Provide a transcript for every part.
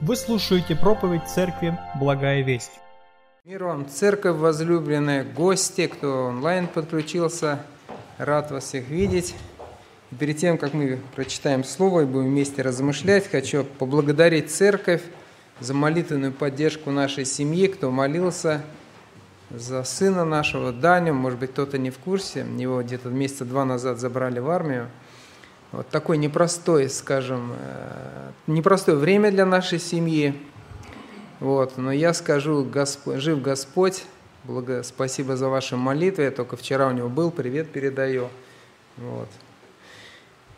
Вы слушаете проповедь Церкви «Благая весть». Мир вам, церковь возлюбленная, гости, кто онлайн подключился, рад вас всех видеть. И перед тем, как мы прочитаем Слово и будем вместе размышлять, хочу поблагодарить церковь за молитвенную поддержку нашей семьи, кто молился за сына нашего Даню, может быть, кто-то не в курсе, его где-то месяца два назад забрали в армию – вот такое непростое, скажем, э, непростое время для нашей семьи. Вот, но я скажу, Господь, жив Господь, благо, спасибо за ваши молитвы, я только вчера у него был, привет передаю. Вот.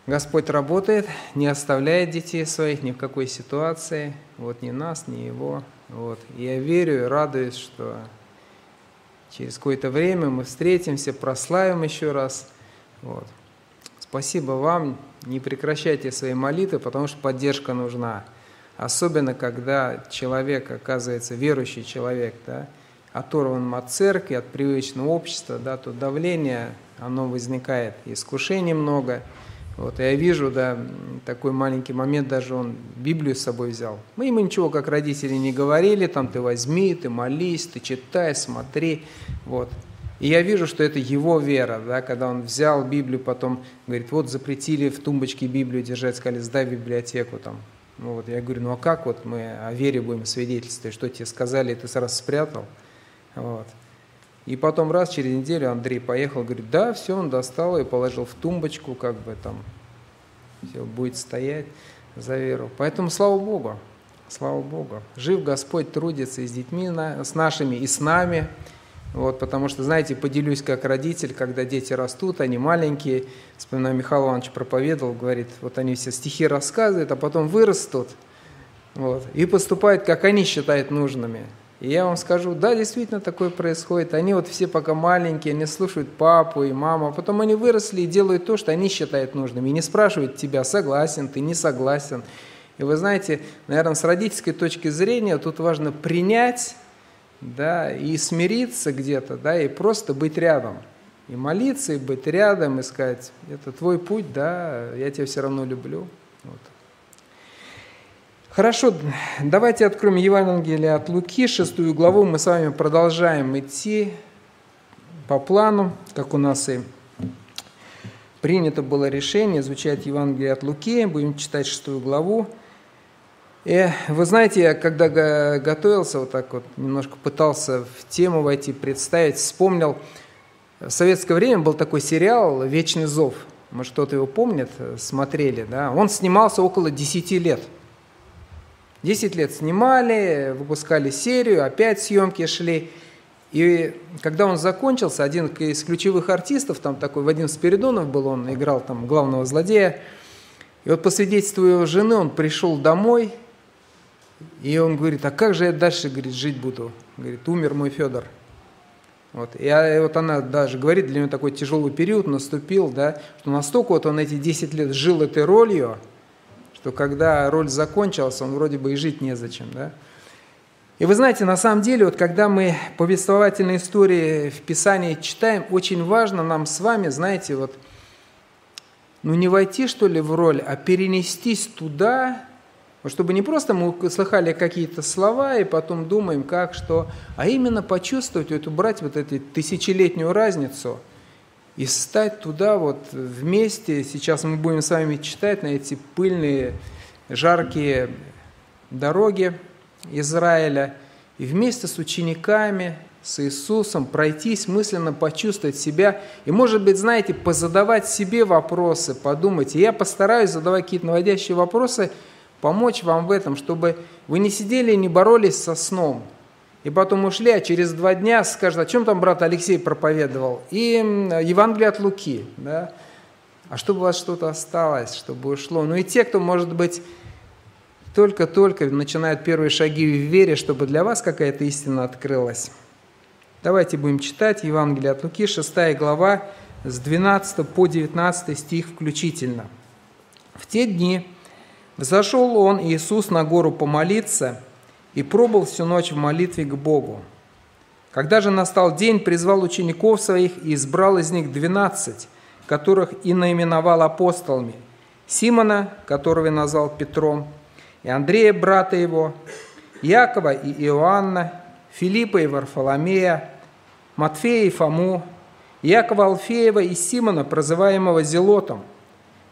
Господь работает, не оставляет детей своих ни в какой ситуации, вот ни нас, ни его. Вот. И я верю и радуюсь, что через какое-то время мы встретимся, прославим еще раз. Вот. Спасибо вам, не прекращайте свои молитвы, потому что поддержка нужна. Особенно, когда человек оказывается верующий человек, да, оторван от церкви, от привычного общества, да, то давление, оно возникает, искушений много. Вот, я вижу, да, такой маленький момент, даже он Библию с собой взял. Мы ему ничего, как родители, не говорили, там, ты возьми, ты молись, ты читай, смотри, вот. И я вижу, что это его вера, да, когда он взял Библию, потом говорит, вот запретили в тумбочке Библию держать, сказали, сдай в библиотеку там. Ну вот, я говорю, ну а как вот мы о вере будем свидетельствовать, что тебе сказали, ты сразу спрятал? Вот. И потом раз через неделю Андрей поехал, говорит, да, все, он достал и положил в тумбочку, как бы там, все будет стоять за веру. Поэтому слава Богу, слава Богу. Жив Господь трудится и с детьми, с нашими, и с нами. Вот, потому что, знаете, поделюсь как родитель, когда дети растут, они маленькие, вспоминаю, Михаил Иванович проповедовал, говорит, вот они все стихи рассказывают, а потом вырастут, вот, и поступают, как они считают нужными. И я вам скажу, да, действительно такое происходит. Они вот все пока маленькие, они слушают папу и маму, а потом они выросли и делают то, что они считают нужным. И не спрашивают тебя, согласен ты, не согласен. И вы знаете, наверное, с родительской точки зрения тут важно принять да, и смириться где-то, да, и просто быть рядом. И молиться, и быть рядом, и сказать, это твой путь, да, я тебя все равно люблю. Вот. Хорошо, давайте откроем Евангелие от Луки, шестую главу. Мы с вами продолжаем идти по плану, как у нас и принято было решение изучать Евангелие от Луки. Будем читать шестую главу. И вы знаете, я когда готовился, вот так вот немножко пытался в тему войти, представить, вспомнил, в советское время был такой сериал «Вечный зов». Может, кто-то его помнит, смотрели, да? Он снимался около 10 лет. 10 лет снимали, выпускали серию, опять съемки шли. И когда он закончился, один из ключевых артистов, там такой Вадим Спиридонов был, он играл там главного злодея. И вот по свидетельству его жены он пришел домой – и он говорит, а как же я дальше, говорит, жить буду? Говорит, умер мой Федор. Вот. И вот она даже говорит, для него такой тяжелый период наступил, да, что настолько вот он эти 10 лет жил этой ролью, что когда роль закончилась, он вроде бы и жить незачем. Да? И вы знаете, на самом деле, вот когда мы повествовательные истории в Писании читаем, очень важно нам с вами, знаете, вот, ну не войти, что ли, в роль, а перенестись туда, чтобы не просто мы слыхали какие-то слова и потом думаем, как, что, а именно почувствовать, вот, убрать вот эту тысячелетнюю разницу и стать туда вот вместе. Сейчас мы будем с вами читать на эти пыльные, жаркие дороги Израиля и вместе с учениками, с Иисусом пройтись, мысленно почувствовать себя и, может быть, знаете, позадавать себе вопросы, подумать. И я постараюсь задавать какие-то наводящие вопросы – помочь вам в этом, чтобы вы не сидели и не боролись со сном. И потом ушли, а через два дня скажут, о чем там брат Алексей проповедовал? И Евангелие от Луки, да? А чтобы у вас что-то осталось, чтобы ушло. Ну и те, кто, может быть, только-только начинают первые шаги в вере, чтобы для вас какая-то истина открылась. Давайте будем читать Евангелие от Луки, 6 глава, с 12 по 19 стих включительно. В те дни Взошел он, Иисус, на гору помолиться и пробыл всю ночь в молитве к Богу. Когда же настал день, призвал учеников своих и избрал из них двенадцать, которых и наименовал апостолами. Симона, которого назвал Петром, и Андрея, брата его, Якова и Иоанна, Филиппа и Варфоломея, Матфея и Фому, Якова Алфеева и Симона, прозываемого Зелотом,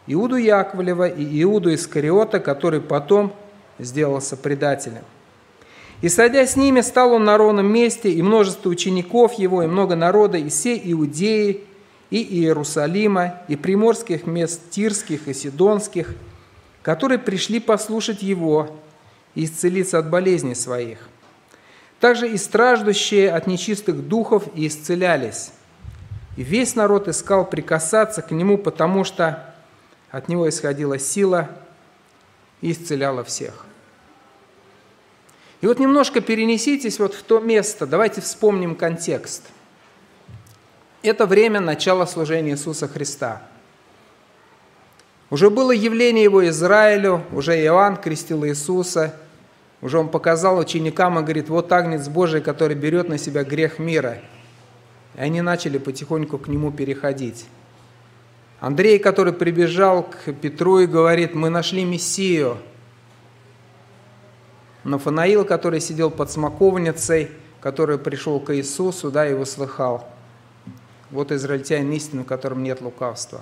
Иуду Яковлева и Иуду Искариота, который потом сделался предателем. И, садя с ними, стал он на ровном месте, и множество учеников его, и много народа, и все Иудеи, и Иерусалима, и приморских мест Тирских и Сидонских, которые пришли послушать его и исцелиться от болезней своих. Также и страждущие от нечистых духов и исцелялись. И весь народ искал прикасаться к нему, потому что от него исходила сила и исцеляла всех. И вот немножко перенеситесь вот в то место, давайте вспомним контекст. Это время начала служения Иисуса Христа. Уже было явление Его Израилю, уже Иоанн крестил Иисуса, уже Он показал ученикам и говорит, вот Агнец Божий, который берет на себя грех мира. И они начали потихоньку к Нему переходить. Андрей, который прибежал к Петру и говорит, мы нашли Мессию – Нафанаил, который сидел под смоковницей, который пришел к Иисусу, да, его слыхал. Вот израильтянин истины, в котором нет лукавства.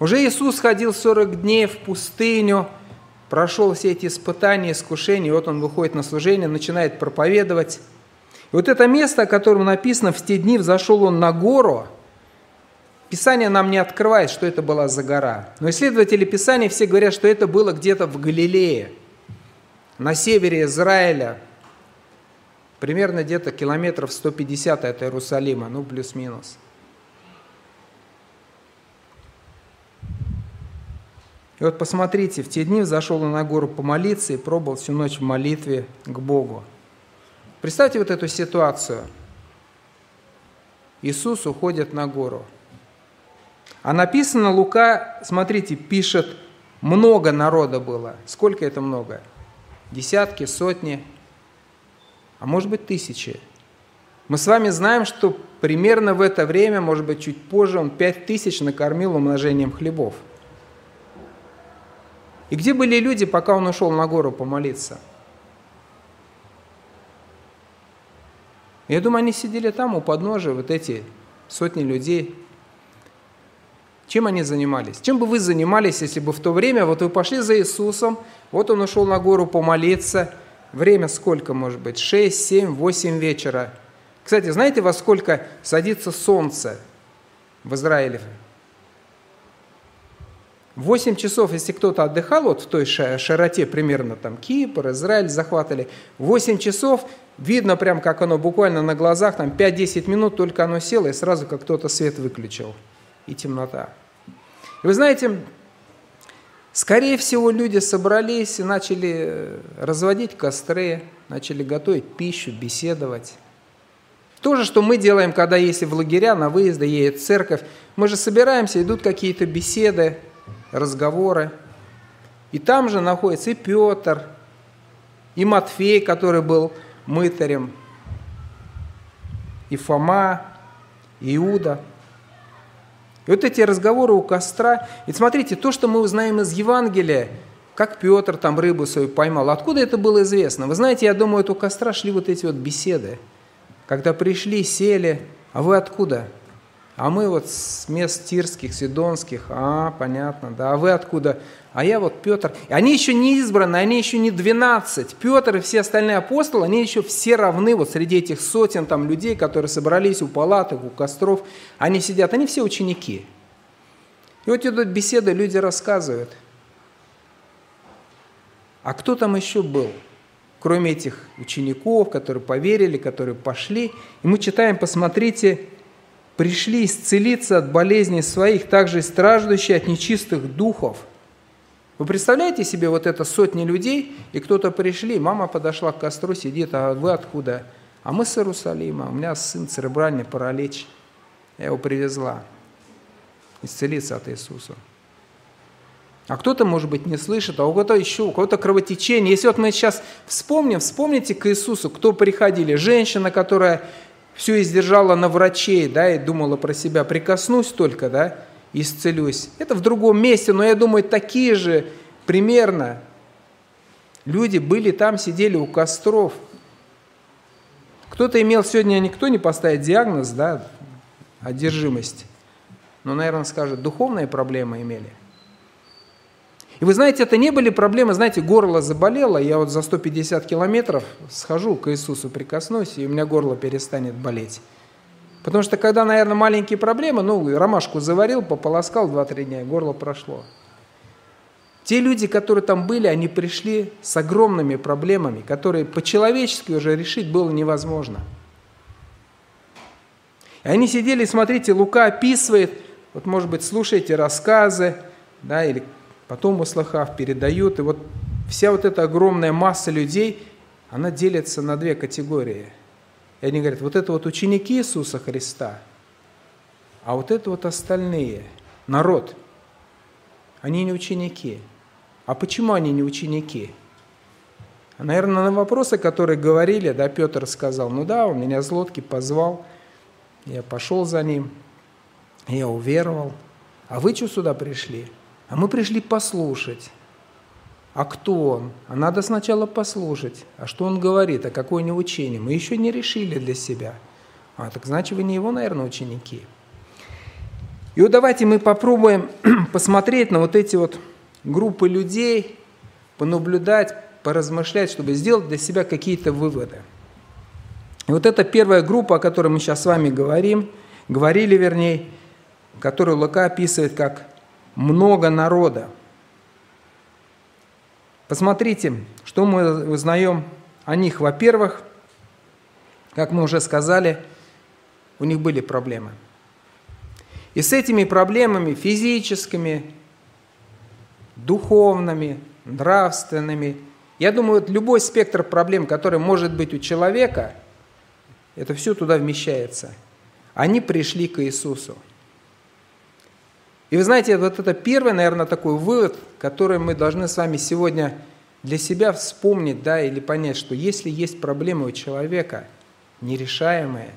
Уже Иисус ходил 40 дней в пустыню, прошел все эти испытания, искушения, и вот он выходит на служение, начинает проповедовать. И вот это место, о котором написано, в те дни взошел он на гору, Писание нам не открывает, что это была за гора. Но исследователи Писания все говорят, что это было где-то в Галилее – на севере Израиля, примерно где-то километров 150 от Иерусалима, ну плюс-минус. И вот посмотрите, в те дни зашел он на гору помолиться и пробовал всю ночь в молитве к Богу. Представьте вот эту ситуацию. Иисус уходит на гору. А написано, Лука, смотрите, пишет, много народа было. Сколько это много? десятки, сотни, а может быть тысячи. Мы с вами знаем, что примерно в это время, может быть чуть позже, он пять тысяч накормил умножением хлебов. И где были люди, пока он ушел на гору помолиться? Я думаю, они сидели там у подножия, вот эти сотни людей. Чем они занимались? Чем бы вы занимались, если бы в то время, вот вы пошли за Иисусом, вот он ушел на гору помолиться, время сколько может быть? 6, 7, 8 вечера. Кстати, знаете, во сколько садится солнце в Израиле? 8 часов, если кто-то отдыхал вот в той широте примерно, там Кипр, Израиль захватывали, 8 часов, видно прям, как оно буквально на глазах, там 5-10 минут только оно село, и сразу как кто-то свет выключил, и темнота. И вы знаете, скорее всего, люди собрались и начали э, разводить костры, начали готовить пищу, беседовать. То же, что мы делаем, когда если в лагеря, на выезды едет церковь. Мы же собираемся, идут какие-то беседы, разговоры. И там же находится и Петр, и Матфей, который был мытарем, и Фома, и Иуда – и вот эти разговоры у костра, и смотрите, то, что мы узнаем из Евангелия, как Петр там рыбу свою поймал, откуда это было известно? Вы знаете, я думаю, это у костра шли вот эти вот беседы, когда пришли, сели, а вы откуда? А мы вот с мест Тирских, Сидонских, а, понятно, да, а вы откуда? А я вот Петр. Они еще не избраны, они еще не 12. Петр и все остальные апостолы, они еще все равны вот среди этих сотен там людей, которые собрались у палаток, у костров. Они сидят, они все ученики. И вот идут беседы, люди рассказывают. А кто там еще был? Кроме этих учеников, которые поверили, которые пошли. И мы читаем, посмотрите, пришли исцелиться от болезней своих, также и страждущие от нечистых духов – вы представляете себе вот это сотни людей, и кто-то пришли, мама подошла к костру, сидит, а вы откуда? А мы с Иерусалима, у меня сын церебральный паралич, я его привезла исцелиться от Иисуса. А кто-то, может быть, не слышит, а у кого-то еще, у кого-то кровотечение. Если вот мы сейчас вспомним, вспомните к Иисусу, кто приходили. Женщина, которая все издержала на врачей, да, и думала про себя, прикоснусь только, да, исцелюсь. Это в другом месте, но я думаю, такие же примерно Люди были там, сидели у костров. Кто-то имел сегодня, никто не поставит диагноз, да, одержимость. Но, наверное, скажет, духовные проблемы имели. И вы знаете, это не были проблемы, знаете, горло заболело, я вот за 150 километров схожу к Иисусу, прикоснусь, и у меня горло перестанет болеть. Потому что когда, наверное, маленькие проблемы, ну, ромашку заварил, пополоскал 2-3 дня, и горло прошло. Те люди, которые там были, они пришли с огромными проблемами, которые по-человечески уже решить было невозможно. И они сидели, смотрите, Лука описывает, вот, может быть, слушаете рассказы, да, или потом услыхав, передают. И вот вся вот эта огромная масса людей, она делится на две категории. И они говорят, вот это вот ученики Иисуса Христа, а вот это вот остальные, народ, они не ученики. А почему они не ученики? Наверное, на вопросы, которые говорили, да, Петр сказал, ну да, он меня с лодки позвал, я пошел за ним, я уверовал. А вы что сюда пришли? А мы пришли послушать. А кто он? А надо сначала послушать. А что он говорит? А какое у него учение? Мы еще не решили для себя. А, так значит, вы не его, наверное, ученики. И вот давайте мы попробуем посмотреть на вот эти вот группы людей, понаблюдать, поразмышлять, чтобы сделать для себя какие-то выводы. И вот эта первая группа, о которой мы сейчас с вами говорим, говорили вернее, которую Лука описывает как много народа. Посмотрите, что мы узнаем о них. Во-первых, как мы уже сказали, у них были проблемы. И с этими проблемами физическими, духовными, нравственными, я думаю, вот любой спектр проблем, который может быть у человека, это все туда вмещается. Они пришли к Иисусу – и вы знаете, вот это первый, наверное, такой вывод, который мы должны с вами сегодня для себя вспомнить, да, или понять, что если есть проблемы у человека нерешаемые,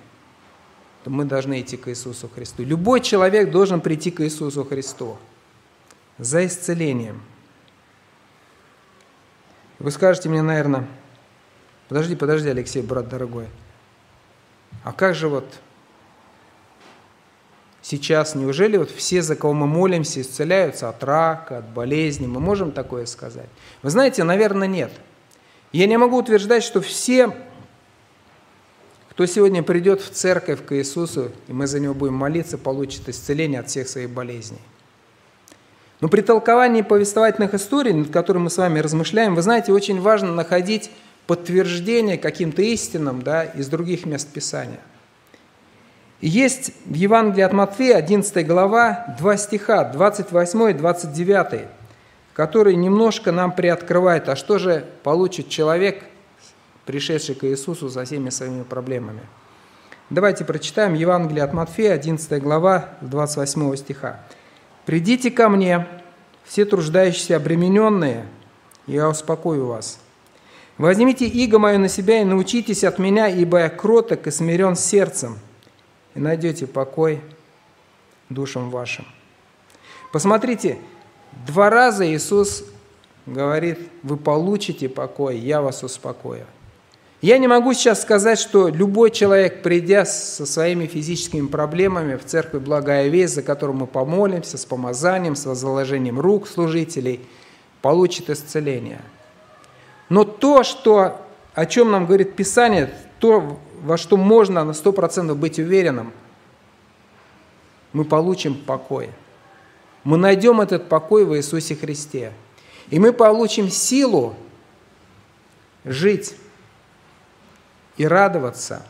то мы должны идти к Иисусу Христу. Любой человек должен прийти к Иисусу Христу за исцелением. Вы скажете мне, наверное, подожди, подожди, Алексей, брат дорогой, а как же вот сейчас? Неужели вот все, за кого мы молимся, исцеляются от рака, от болезни? Мы можем такое сказать? Вы знаете, наверное, нет. Я не могу утверждать, что все, кто сегодня придет в церковь к Иисусу, и мы за него будем молиться, получат исцеление от всех своих болезней. Но при толковании повествовательных историй, над которыми мы с вами размышляем, вы знаете, очень важно находить подтверждение каким-то истинам да, из других мест Писания. Есть в Евангелии от Матфея, 11 глава, два стиха, 28 и 29, которые немножко нам приоткрывают, а что же получит человек, пришедший к Иисусу со всеми своими проблемами. Давайте прочитаем Евангелие от Матфея, 11 глава, 28 стиха. «Придите ко мне, все труждающиеся обремененные, я успокою вас. Возьмите иго мое на себя и научитесь от меня, ибо я кроток и смирен сердцем, и найдете покой душам вашим. Посмотрите, два раза Иисус говорит, вы получите покой, я вас успокою. Я не могу сейчас сказать, что любой человек, придя со своими физическими проблемами в церковь Благая Весть, за которую мы помолимся, с помазанием, с возложением рук служителей, получит исцеление. Но то, что, о чем нам говорит Писание, то, во что можно на 100% быть уверенным, мы получим покой. Мы найдем этот покой в Иисусе Христе. И мы получим силу жить и радоваться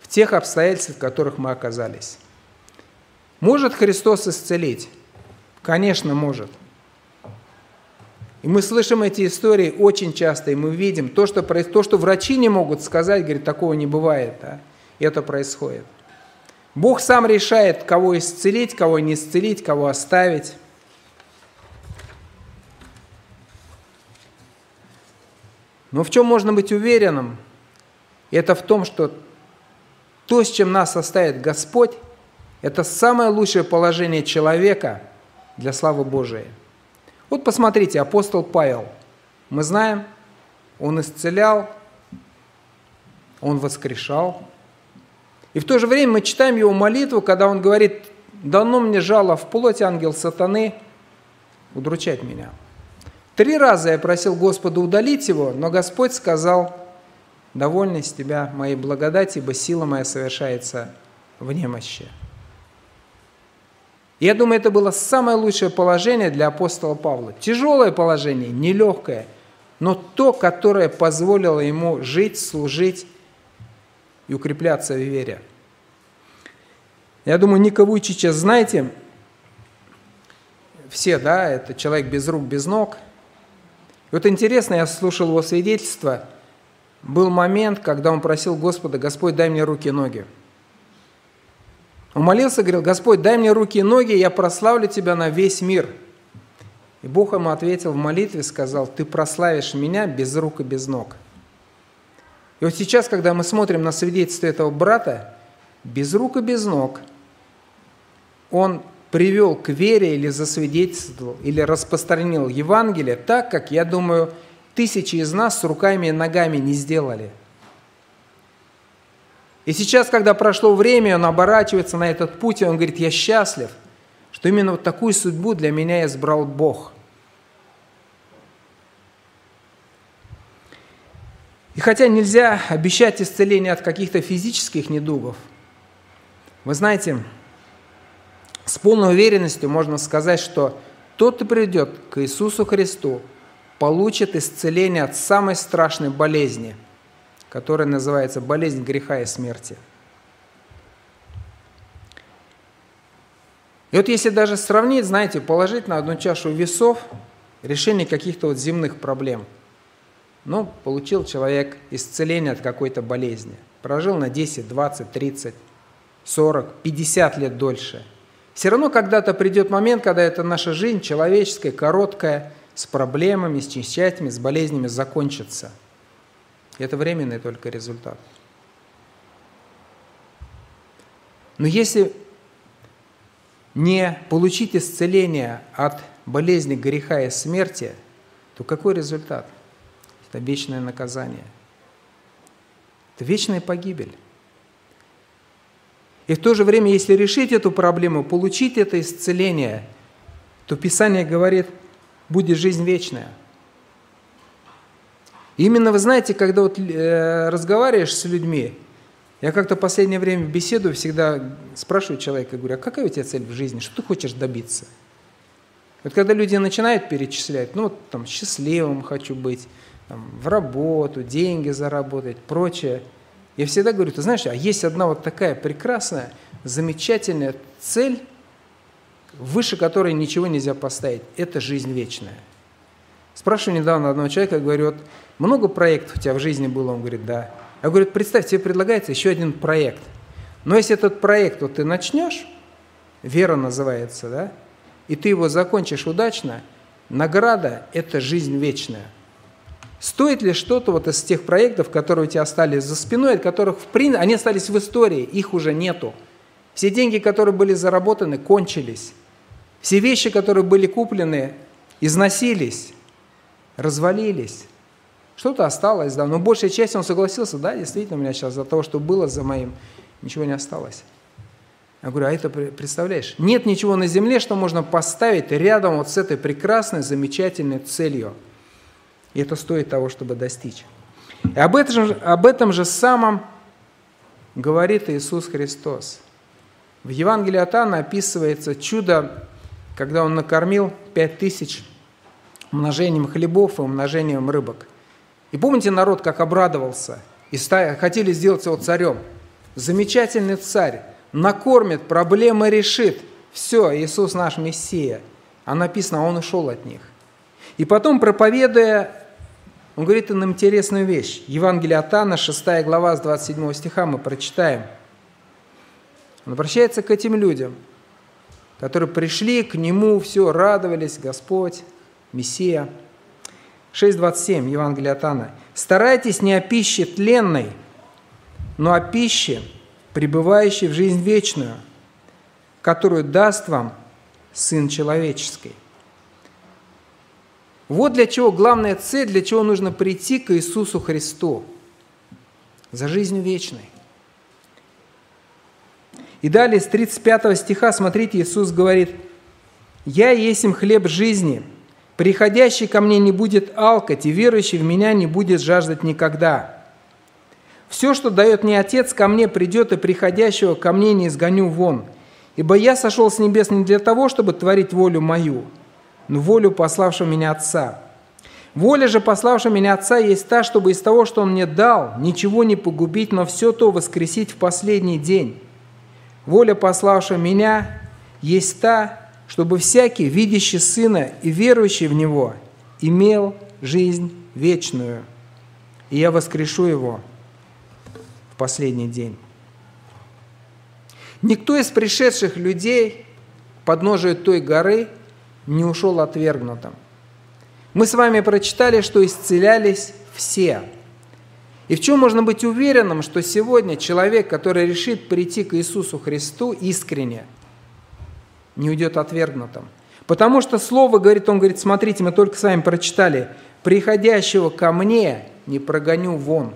в тех обстоятельствах, в которых мы оказались. Может Христос исцелить? Конечно, может. И мы слышим эти истории очень часто, и мы видим то, что, то, что врачи не могут сказать, говорит, такого не бывает. И это происходит. Бог сам решает, кого исцелить, кого не исцелить, кого оставить. Но в чем можно быть уверенным? Это в том, что то, с чем нас оставит Господь, это самое лучшее положение человека для славы Божией. Вот посмотрите, апостол Павел. Мы знаем, Он исцелял, он воскрешал. И в то же время мы читаем его молитву, когда он говорит, дано мне жало в плоть ангел сатаны, удручать меня. Три раза я просил Господа удалить его, но Господь сказал, довольный с тебя моей благодати, ибо сила моя совершается в немощи. Я думаю, это было самое лучшее положение для апостола Павла. Тяжелое положение, нелегкое, но то, которое позволило ему жить, служить и укрепляться в вере. Я думаю, Ника Вуйчича знаете, все, да, это человек без рук, без ног. И вот интересно, я слушал его свидетельство, был момент, когда он просил Господа, Господь, дай мне руки и ноги. Он молился, говорил, Господь, дай мне руки и ноги, я прославлю Тебя на весь мир. И Бог ему ответил в молитве, сказал, ты прославишь меня без рук и без ног. И вот сейчас, когда мы смотрим на свидетельство этого брата, без рук и без ног, он привел к вере или засвидетельствовал, или распространил Евангелие так, как, я думаю, тысячи из нас с руками и ногами не сделали – и сейчас, когда прошло время, он оборачивается на этот путь, и он говорит, я счастлив, что именно вот такую судьбу для меня избрал Бог. И хотя нельзя обещать исцеление от каких-то физических недугов, вы знаете, с полной уверенностью можно сказать, что тот, кто придет к Иисусу Христу, получит исцеление от самой страшной болезни – которая называется болезнь греха и смерти. И вот если даже сравнить, знаете, положить на одну чашу весов решение каких-то вот земных проблем, ну, получил человек исцеление от какой-то болезни, прожил на 10, 20, 30, 40, 50 лет дольше. Все равно когда-то придет момент, когда эта наша жизнь человеческая, короткая, с проблемами, с несчастьями, с болезнями закончится – это временный только результат. Но если не получить исцеление от болезни греха и смерти, то какой результат? Это вечное наказание. Это вечная погибель. И в то же время, если решить эту проблему, получить это исцеление, то Писание говорит, будет жизнь вечная – именно, вы знаете, когда вот э, разговариваешь с людьми, я как-то в последнее время беседую, всегда спрашиваю человека, говорю, а какая у тебя цель в жизни, что ты хочешь добиться? Вот когда люди начинают перечислять, ну вот там счастливым хочу быть, там, в работу, деньги заработать, прочее, я всегда говорю, ты знаешь, а есть одна вот такая прекрасная, замечательная цель, выше которой ничего нельзя поставить, это жизнь вечная. Спрашиваю недавно одного человека, говорю, вот много проектов у тебя в жизни было? Он говорит, да. Я говорю, представь, тебе предлагается еще один проект. Но если этот проект вот ты начнешь, вера называется, да, и ты его закончишь удачно, награда – это жизнь вечная. Стоит ли что-то вот из тех проектов, которые у тебя остались за спиной, от которых, в принципе, они остались в истории, их уже нету. Все деньги, которые были заработаны, кончились. Все вещи, которые были куплены, износились, развалились. Что-то осталось, да, но большая часть он согласился, да, действительно, у меня сейчас за того, что было за моим, ничего не осталось. Я говорю, а это представляешь? Нет ничего на земле, что можно поставить рядом вот с этой прекрасной, замечательной целью. И это стоит того, чтобы достичь. И об этом, об этом же самом говорит Иисус Христос. В Евангелии от Анна описывается чудо, когда Он накормил пять тысяч умножением хлебов и умножением рыбок – и помните народ, как обрадовался и хотели сделать его царем. Замечательный царь, накормит, проблемы решит. Все, Иисус наш Мессия. А написано, он ушел от них. И потом, проповедуя, он говорит им интересную вещь. Евангелие от Анна, 6 глава, с 27 стиха мы прочитаем. Он обращается к этим людям, которые пришли к Нему, все, радовались, Господь, Мессия – 6.27, Евангелие от Анна. «Старайтесь не о пище тленной, но о пище, пребывающей в жизнь вечную, которую даст вам Сын Человеческий». Вот для чего главная цель, для чего нужно прийти к Иисусу Христу. За жизнью вечной. И далее с 35 стиха, смотрите, Иисус говорит, «Я есть им хлеб жизни, приходящий ко мне не будет алкать, и верующий в меня не будет жаждать никогда. Все, что дает мне Отец, ко мне придет, и приходящего ко мне не изгоню вон. Ибо я сошел с небес не для того, чтобы творить волю мою, но волю пославшего меня Отца. Воля же пославшего меня Отца есть та, чтобы из того, что Он мне дал, ничего не погубить, но все то воскресить в последний день. Воля пославшего меня есть та, чтобы всякий, видящий Сына и верующий в Него, имел жизнь вечную, и я воскрешу его в последний день. Никто из пришедших людей под подножию той горы не ушел отвергнутым. Мы с вами прочитали, что исцелялись все. И в чем можно быть уверенным, что сегодня человек, который решит прийти к Иисусу Христу искренне, не уйдет отвергнутым? Потому что Слово говорит, он говорит, смотрите, мы только с вами прочитали, приходящего ко мне не прогоню вон.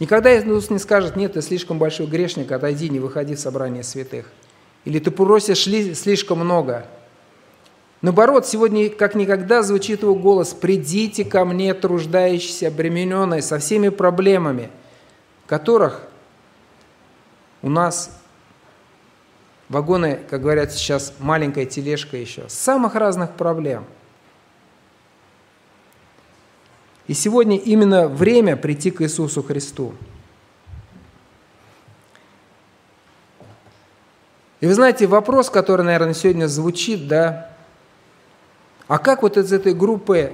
Никогда Иисус не скажет, нет, ты слишком большой грешник, отойди, не выходи в собрание святых. Или ты просишь слишком много. Наоборот, сегодня как никогда звучит его голос «Придите ко мне, труждающиеся, обремененные, со всеми проблемами, которых у нас вагоны, как говорят сейчас, маленькая тележка еще, самых разных проблем – и сегодня именно время прийти к Иисусу Христу. И вы знаете, вопрос, который, наверное, сегодня звучит, да, а как вот из этой группы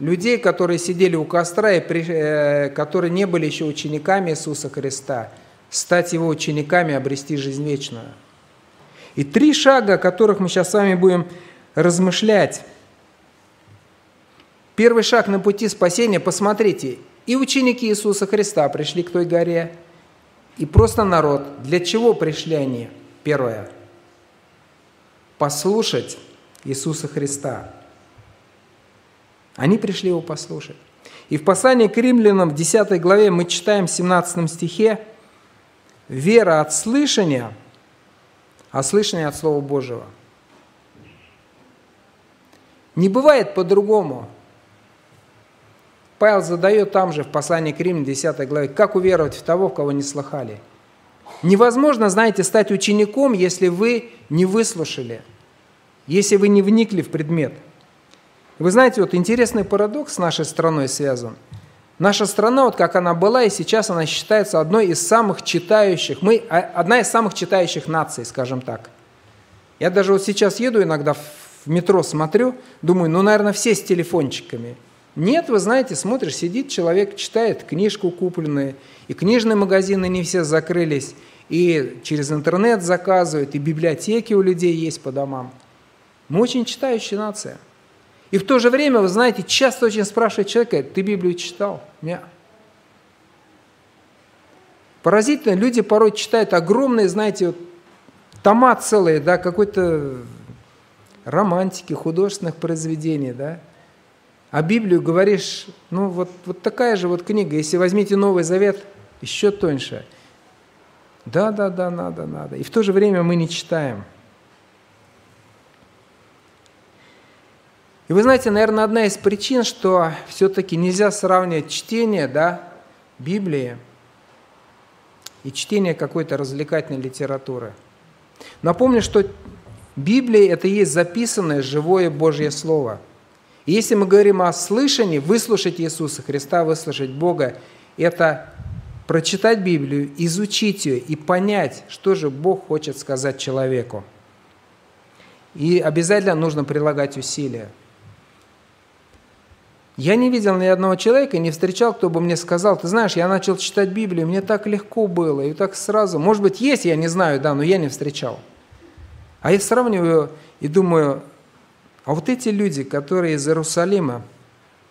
людей, которые сидели у костра и при, э, которые не были еще учениками Иисуса Христа, стать его учениками, обрести жизнь вечную? И три шага, о которых мы сейчас с вами будем размышлять – Первый шаг на пути спасения, посмотрите, и ученики Иисуса Христа пришли к той горе, и просто народ. Для чего пришли они? Первое. Послушать Иисуса Христа. Они пришли его послушать. И в послании к римлянам в 10 главе мы читаем в 17 стихе «Вера от слышания, а слышание от Слова Божьего». Не бывает по-другому. Павел задает там же в послании к Римлянам 10 главе, как уверовать в того, в кого не слыхали. Невозможно, знаете, стать учеником, если вы не выслушали, если вы не вникли в предмет. Вы знаете, вот интересный парадокс с нашей страной связан. Наша страна, вот как она была, и сейчас она считается одной из самых читающих, мы а, одна из самых читающих наций, скажем так. Я даже вот сейчас еду иногда в метро, смотрю, думаю, ну, наверное, все с телефончиками – нет, вы знаете, смотришь, сидит человек, читает книжку купленную, и книжные магазины не все закрылись, и через интернет заказывают, и библиотеки у людей есть по домам. Мы очень читающая нация. И в то же время, вы знаете, часто очень спрашивают человека, ты Библию читал? Нет. Поразительно, люди порой читают огромные, знаете, вот, тома целые, да, какой-то романтики, художественных произведений, да, а Библию говоришь, ну вот, вот такая же вот книга, если возьмите Новый Завет, еще тоньше. Да, да, да, надо, надо. И в то же время мы не читаем. И вы знаете, наверное, одна из причин, что все-таки нельзя сравнивать чтение да, Библии и чтение какой-то развлекательной литературы. Напомню, что Библия – это и есть записанное живое Божье Слово – и если мы говорим о слышании, выслушать Иисуса Христа, выслушать Бога, это прочитать Библию, изучить ее и понять, что же Бог хочет сказать человеку. И обязательно нужно прилагать усилия. Я не видел ни одного человека, не встречал, кто бы мне сказал, ты знаешь, я начал читать Библию, мне так легко было, и так сразу. Может быть, есть, я не знаю, да, но я не встречал. А я сравниваю и думаю, а вот эти люди, которые из Иерусалима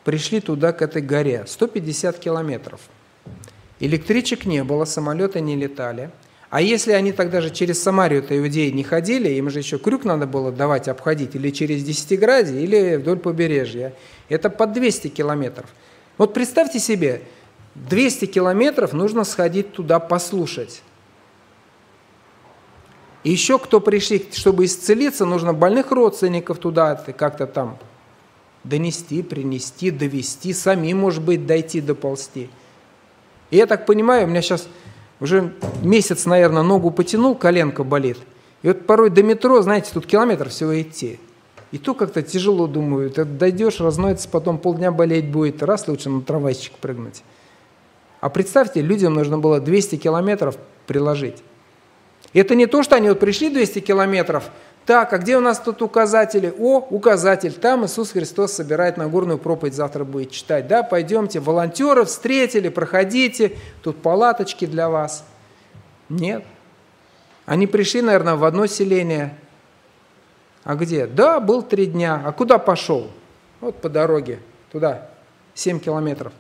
пришли туда, к этой горе, 150 километров. Электричек не было, самолеты не летали. А если они тогда же через Самарию-то иудеи не ходили, им же еще крюк надо было давать, обходить, или через Десятиградие, или вдоль побережья. Это под 200 километров. Вот представьте себе, 200 километров нужно сходить туда послушать. И еще кто пришли, чтобы исцелиться, нужно больных родственников туда как-то там донести, принести, довести, сами, может быть, дойти, доползти. И я так понимаю, у меня сейчас уже месяц, наверное, ногу потянул, коленка болит. И вот порой до метро, знаете, тут километр всего идти. И то как-то тяжело, думаю, ты дойдешь, разноется, потом полдня болеть будет, раз лучше на трамвайчик прыгнуть. А представьте, людям нужно было 200 километров приложить. Это не то, что они вот пришли 200 километров, так, а где у нас тут указатели? О, указатель, там Иисус Христос собирает Нагорную проповедь, завтра будет читать. Да, пойдемте, волонтеры встретили, проходите, тут палаточки для вас. Нет. Они пришли, наверное, в одно селение. А где? Да, был три дня. А куда пошел? Вот по дороге, туда, 7 километров.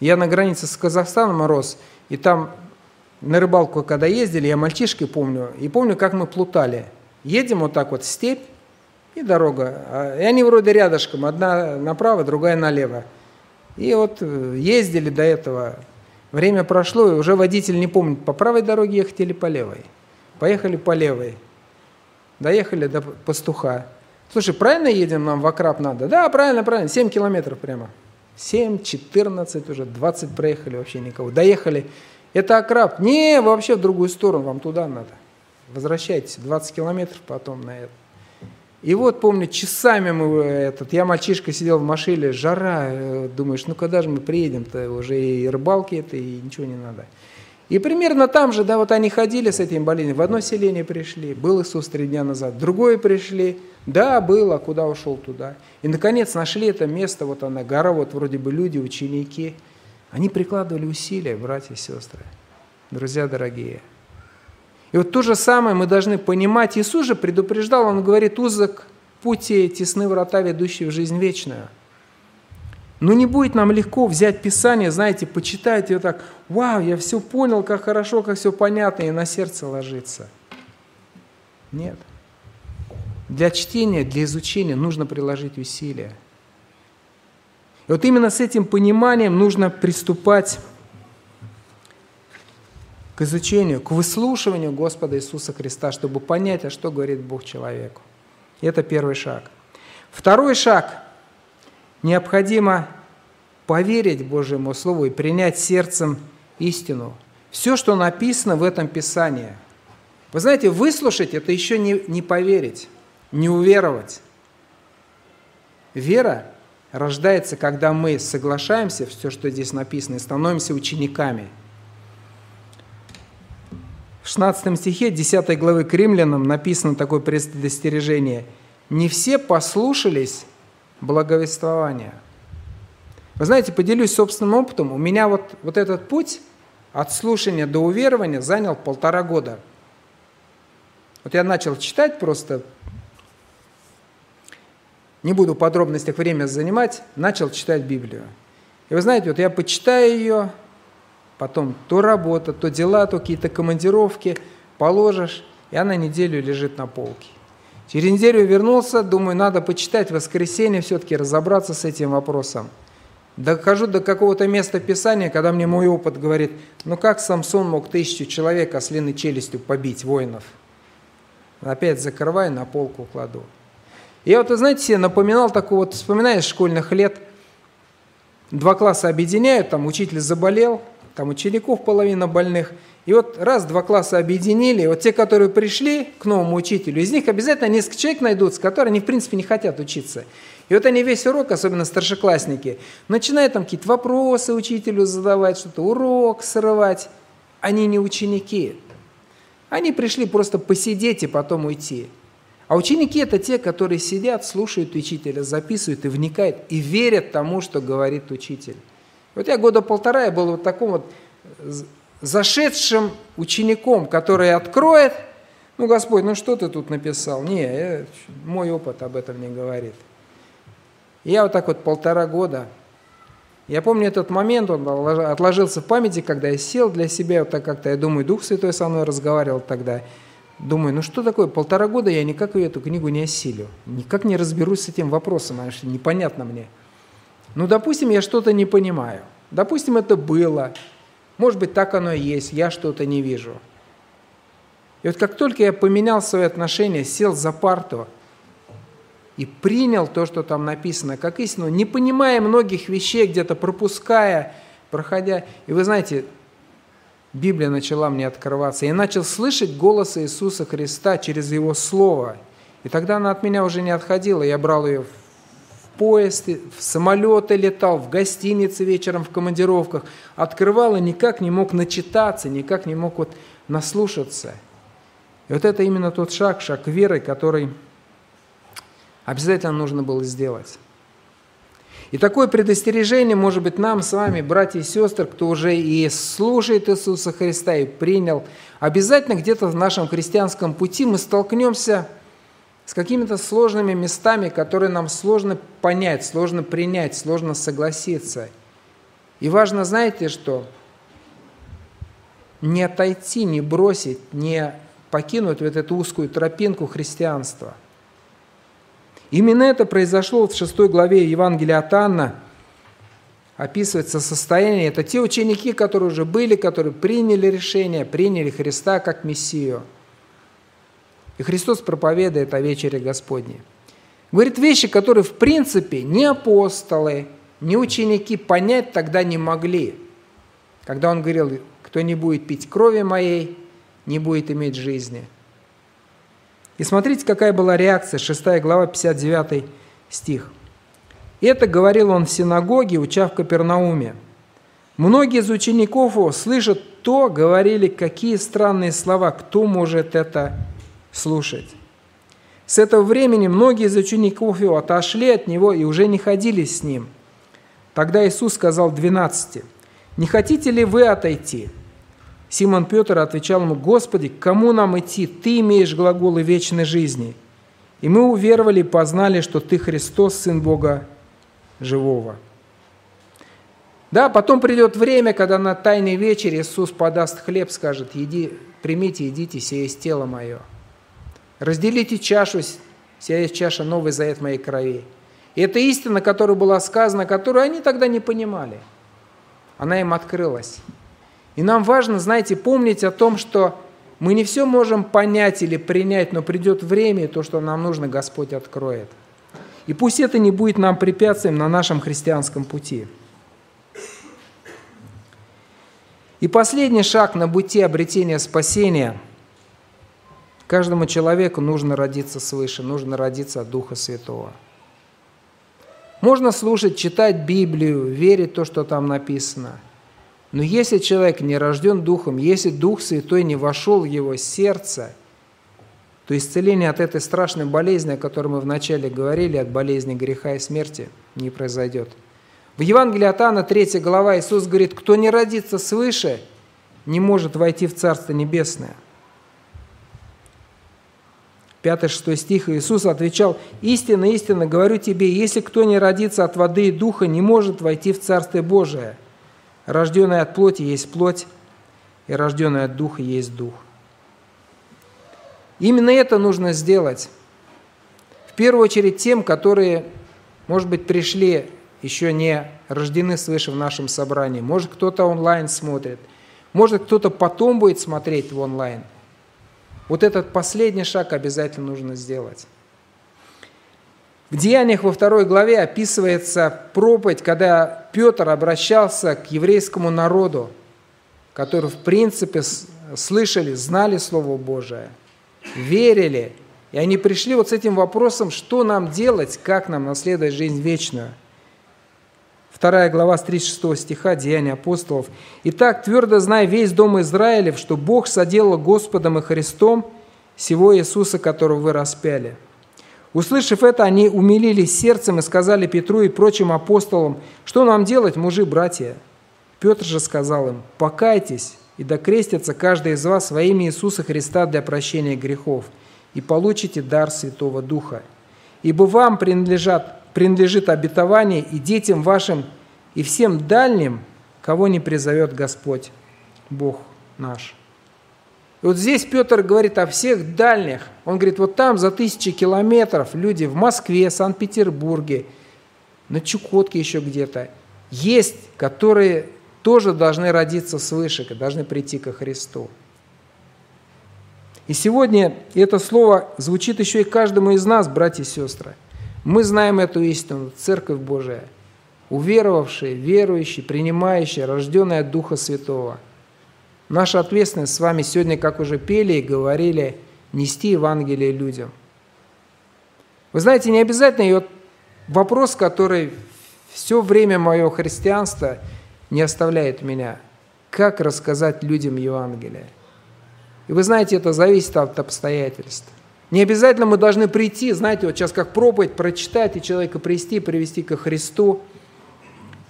Я на границе с Казахстаном рос, и там на рыбалку, когда ездили, я мальчишкой помню, и помню, как мы плутали. Едем вот так вот, степь и дорога. А, и они вроде рядышком, одна направо, другая налево. И вот э, ездили до этого. Время прошло, и уже водитель не помнит, по правой дороге ехать или по левой. Поехали по левой. Доехали до пастуха. Слушай, правильно едем нам в Акраб надо? Да, правильно, правильно, 7 километров прямо. 7, 14, уже 20 проехали, вообще никого. Доехали. Это окраб. Не, вообще в другую сторону, вам туда надо. Возвращайтесь, 20 километров потом на это. И вот, помню, часами мы этот, я мальчишка сидел в машине, жара, э, думаешь, ну когда же мы приедем-то, уже и рыбалки это, и ничего не надо. И примерно там же, да, вот они ходили с этим болезнью, в одно селение пришли, был Иисус три дня назад, в другое пришли, да, было, куда ушел туда. И, наконец, нашли это место, вот она, гора, вот вроде бы люди, ученики – они прикладывали усилия, братья и сестры, друзья дорогие. И вот то же самое мы должны понимать. Иисус же предупреждал, Он говорит, узок пути, тесны врата, ведущие в жизнь вечную. Но не будет нам легко взять Писание, знаете, почитать его так, вау, я все понял, как хорошо, как все понятно, и на сердце ложится. Нет. Для чтения, для изучения нужно приложить усилия – и вот именно с этим пониманием нужно приступать к изучению, к выслушиванию Господа Иисуса Христа, чтобы понять, а что говорит Бог человеку. И это первый шаг. Второй шаг. Необходимо поверить Божьему Слову и принять сердцем истину. Все, что написано в этом Писании. Вы знаете, выслушать – это еще не, не поверить, не уверовать. Вера рождается, когда мы соглашаемся, все, что здесь написано, и становимся учениками. В 16 стихе 10 главы к римлянам написано такое предостережение. «Не все послушались благовествования». Вы знаете, поделюсь собственным опытом. У меня вот, вот этот путь от слушания до уверования занял полтора года. Вот я начал читать просто не буду в подробностях время занимать, начал читать Библию. И вы знаете, вот я почитаю ее, потом то работа, то дела, то какие-то командировки, положишь, и она неделю лежит на полке. Через неделю вернулся, думаю, надо почитать в воскресенье, все-таки разобраться с этим вопросом. Дохожу до какого-то места Писания, когда мне мой опыт говорит, ну как Самсон мог тысячу человек ослиной челюстью побить, воинов? Опять закрываю, на полку кладу. Я вот, знаете, напоминал такой вот, вспоминаешь школьных лет, два класса объединяют, там учитель заболел, там учеников половина больных, и вот раз два класса объединили, вот те, которые пришли к новому учителю, из них обязательно несколько человек найдутся, которые они, в принципе, не хотят учиться. И вот они весь урок, особенно старшеклассники, начинают там какие-то вопросы учителю задавать, что-то урок срывать. Они не ученики. Они пришли просто посидеть и потом уйти. А ученики – это те, которые сидят, слушают учителя, записывают и вникают, и верят тому, что говорит учитель. Вот я года полтора я был вот таком вот зашедшим учеником, который откроет, ну, Господь, ну что ты тут написал? Не, я, мой опыт об этом не говорит. Я вот так вот полтора года Я помню этот момент, он отложился в памяти, когда я сел для себя, вот так как-то, я думаю, Дух Святой со мной разговаривал тогда. Думаю, ну что такое, полтора года я никак эту книгу не осилю, никак не разберусь с этим вопросом, а что непонятно мне. Ну, допустим, я что-то не понимаю. Допустим, это было. Может быть, так оно и есть, я что-то не вижу. И вот как только я поменял свои отношения, сел за парту и принял то, что там написано, как истину, не понимая многих вещей, где-то пропуская, проходя. И вы знаете, Библия начала мне открываться. Я начал слышать голос Иисуса Христа через Его Слово. И тогда она от меня уже не отходила. Я брал ее в поезд, в самолеты летал, в гостинице вечером, в командировках. Открывал и никак не мог начитаться, никак не мог вот наслушаться. И вот это именно тот шаг, шаг веры, который обязательно нужно было сделать. И такое предостережение может быть нам с вами, братья и сестры, кто уже и слушает Иисуса Христа и принял. Обязательно где-то в нашем христианском пути мы столкнемся с какими-то сложными местами, которые нам сложно понять, сложно принять, сложно согласиться. И важно, знаете что? Не отойти, не бросить, не покинуть вот эту узкую тропинку христианства. Именно это произошло в 6 главе Евангелия от Анна. Описывается состояние. Это те ученики, которые уже были, которые приняли решение, приняли Христа как Мессию. И Христос проповедует о вечере Господней. Говорит вещи, которые в принципе ни апостолы, ни ученики понять тогда не могли. Когда он говорил, кто не будет пить крови моей, не будет иметь жизни. И смотрите, какая была реакция, 6 глава, 59 стих. Это говорил он в синагоге, уча в Капернауме. Многие из учеников его, слышат то, говорили, какие странные слова, кто может это слушать. С этого времени многие из учеников его отошли от него и уже не ходили с ним. Тогда Иисус сказал 12, «Не хотите ли вы отойти?» Симон Петр отвечал ему, «Господи, к кому нам идти? Ты имеешь глаголы вечной жизни». И мы уверовали и познали, что Ты Христос, Сын Бога живого. Да, потом придет время, когда на Тайной вечере Иисус подаст хлеб, скажет, «Еди, примите, едите, сие есть тело мое». Разделите чашу, сия есть чаша новый завет моей крови. И это истина, которая была сказана, которую они тогда не понимали. Она им открылась. И нам важно, знаете, помнить о том, что мы не все можем понять или принять, но придет время, и то, что нам нужно, Господь откроет. И пусть это не будет нам препятствием на нашем христианском пути. И последний шаг на пути обретения спасения. Каждому человеку нужно родиться свыше, нужно родиться от Духа Святого. Можно слушать, читать Библию, верить в то, что там написано – но если человек не рожден Духом, если Дух Святой не вошел в его сердце, то исцеление от этой страшной болезни, о которой мы вначале говорили, от болезни греха и смерти, не произойдет. В Евангелии от Анна, 3 глава, Иисус говорит, кто не родится свыше, не может войти в Царство Небесное. 5-6 стих Иисус отвечал, «Истинно, истинно говорю тебе, если кто не родится от воды и духа, не может войти в Царствие Божие». Рожденный от плоти есть плоть, и рожденный от духа есть дух. Именно это нужно сделать. В первую очередь тем, которые, может быть, пришли, еще не рождены свыше в нашем собрании. Может, кто-то онлайн смотрит. Может, кто-то потом будет смотреть в онлайн. Вот этот последний шаг обязательно нужно сделать. В Деяниях во второй главе описывается проповедь, когда Петр обращался к еврейскому народу, который в принципе слышали, знали Слово Божие, верили, и они пришли вот с этим вопросом, что нам делать, как нам наследовать жизнь вечную. Вторая глава с 36 стиха Деяния апостолов. «Итак, твердо знай весь дом Израилев, что Бог соделал Господом и Христом сего Иисуса, которого вы распяли». Услышав это, они умилились сердцем и сказали Петру и прочим апостолам, что нам делать, мужи, братья? Петр же сказал им, покайтесь и докрестится каждый из вас во имя Иисуса Христа для прощения грехов, и получите дар Святого Духа. Ибо вам принадлежат, принадлежит обетование и детям вашим, и всем дальним, кого не призовет Господь, Бог наш. И вот здесь Петр говорит о всех дальних. Он говорит, вот там за тысячи километров люди в Москве, Санкт-Петербурге, на Чукотке еще где-то, есть, которые тоже должны родиться свыше, должны прийти ко Христу. И сегодня это слово звучит еще и каждому из нас, братья и сестры. Мы знаем эту истину, Церковь Божия, уверовавшие, верующие, принимающие, рожденные от Духа Святого. Наша ответственность с вами сегодня, как уже пели и говорили, нести Евангелие людям. Вы знаете, не обязательно, вот вопрос, который все время моего христианства не оставляет меня, как рассказать людям Евангелие – и вы знаете, это зависит от обстоятельств. Не обязательно мы должны прийти, знаете, вот сейчас как проповедь прочитать и человека привести, привести ко Христу.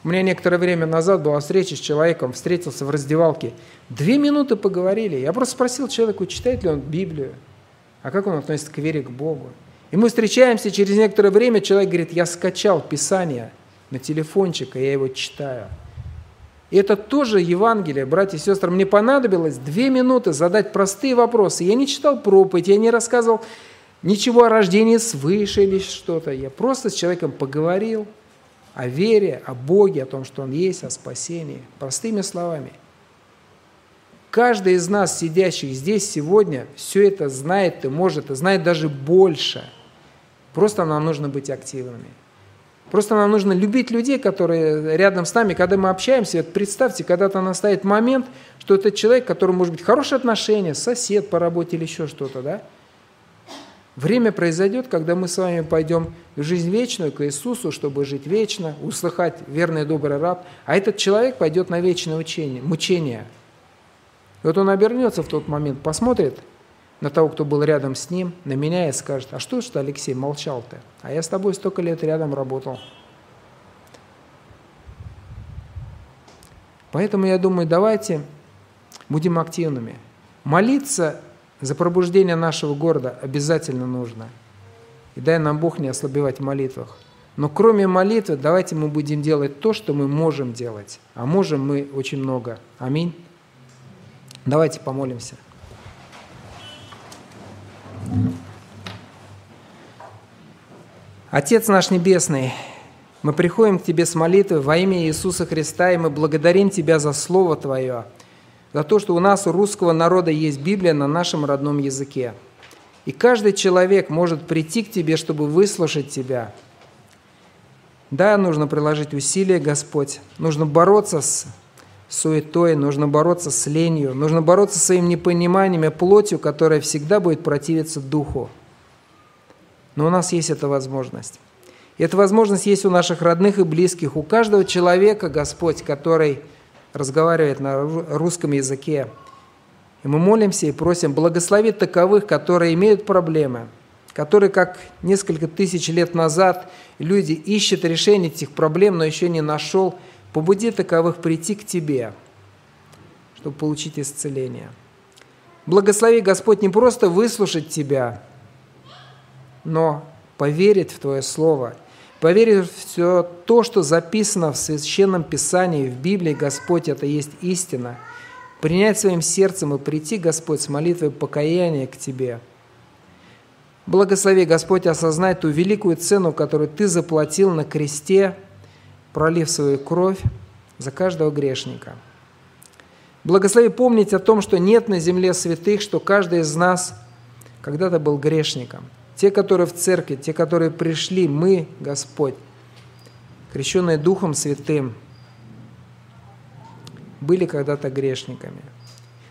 У меня некоторое время назад была встреча с человеком, встретился в раздевалке. Две минуты поговорили. Я просто спросил человеку, читает ли он Библию, а как он относится к вере к Богу. И мы встречаемся, через некоторое время человек говорит, я скачал Писание на телефончик, и я его читаю. И это тоже Евангелие, братья и сестры. Мне понадобилось две минуты задать простые вопросы. Я не читал проповедь, я не рассказывал ничего о рождении свыше или что-то. Я просто с человеком поговорил о вере, о Боге, о том, что Он есть, о спасении. Простыми словами. Каждый из нас, сидящих здесь сегодня, все это знает и может, и знает даже больше. Просто нам нужно быть активными. Просто нам нужно любить людей, которые рядом с нами, когда мы общаемся. Вот представьте, когда-то настанет момент, что это человек, который может быть хорошие отношения, сосед по работе или еще что-то, да? Время произойдет, когда мы с вами пойдем в жизнь вечную к Иисусу, чтобы жить вечно, услыхать верный добрый раб, а этот человек пойдет на вечное учение, мучение. И вот он обернется в тот момент, посмотрит – на того, кто был рядом с ним, на меня и скажет, а что, что Алексей, молчал ты? А я с тобой столько лет рядом работал. Поэтому я думаю, давайте будем активными. Молиться за пробуждение нашего города обязательно нужно. И дай нам Бог не ослабевать в молитвах. Но кроме молитвы, давайте мы будем делать то, что мы можем делать. А можем мы очень много. Аминь. Давайте помолимся. Отец наш Небесный, мы приходим к Тебе с молитвой во имя Иисуса Христа, и мы благодарим Тебя за Слово Твое, за то, что у нас, у русского народа, есть Библия на нашем родном языке. И каждый человек может прийти к Тебе, чтобы выслушать Тебя. Да, нужно приложить усилия, Господь, нужно бороться с суетой, нужно бороться с ленью, нужно бороться с своим непониманием и плотью, которая всегда будет противиться духу. Но у нас есть эта возможность. И эта возможность есть у наших родных и близких, у каждого человека, Господь, который разговаривает на русском языке. И мы молимся и просим благословить таковых, которые имеют проблемы, которые, как несколько тысяч лет назад, люди ищут решение этих проблем, но еще не нашел – Побуди таковых прийти к Тебе, чтобы получить исцеление. Благослови, Господь, не просто выслушать Тебя, но поверить в Твое Слово, поверить в все то, что записано в Священном Писании, в Библии, Господь, это есть истина, принять своим сердцем и прийти, Господь, с молитвой покаяния к Тебе. Благослови, Господь, осознать ту великую цену, которую Ты заплатил на кресте – пролив свою кровь за каждого грешника. Благослови помнить о том, что нет на земле святых, что каждый из нас когда-то был грешником. Те, которые в церкви, те, которые пришли, мы, Господь, крещенные Духом Святым, были когда-то грешниками.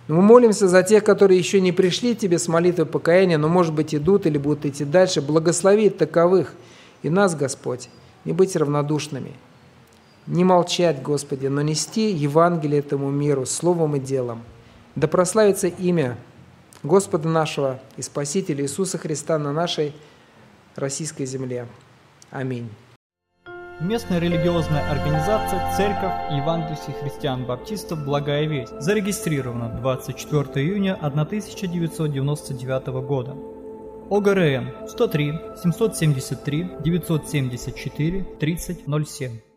Но мы молимся за тех, которые еще не пришли Тебе с молитвой покаяния, но, может быть, идут или будут идти дальше. Благослови таковых и нас, Господь, не быть равнодушными – не молчать, Господи, но нести Евангелие этому миру словом и делом. Да прославится имя Господа нашего и Спасителя Иисуса Христа на нашей российской земле. Аминь. Местная религиозная организация Церковь Евангельских христиан-баптистов «Благая весть» зарегистрирована 24 июня 1999 года. ОГРН 103 773 974 3007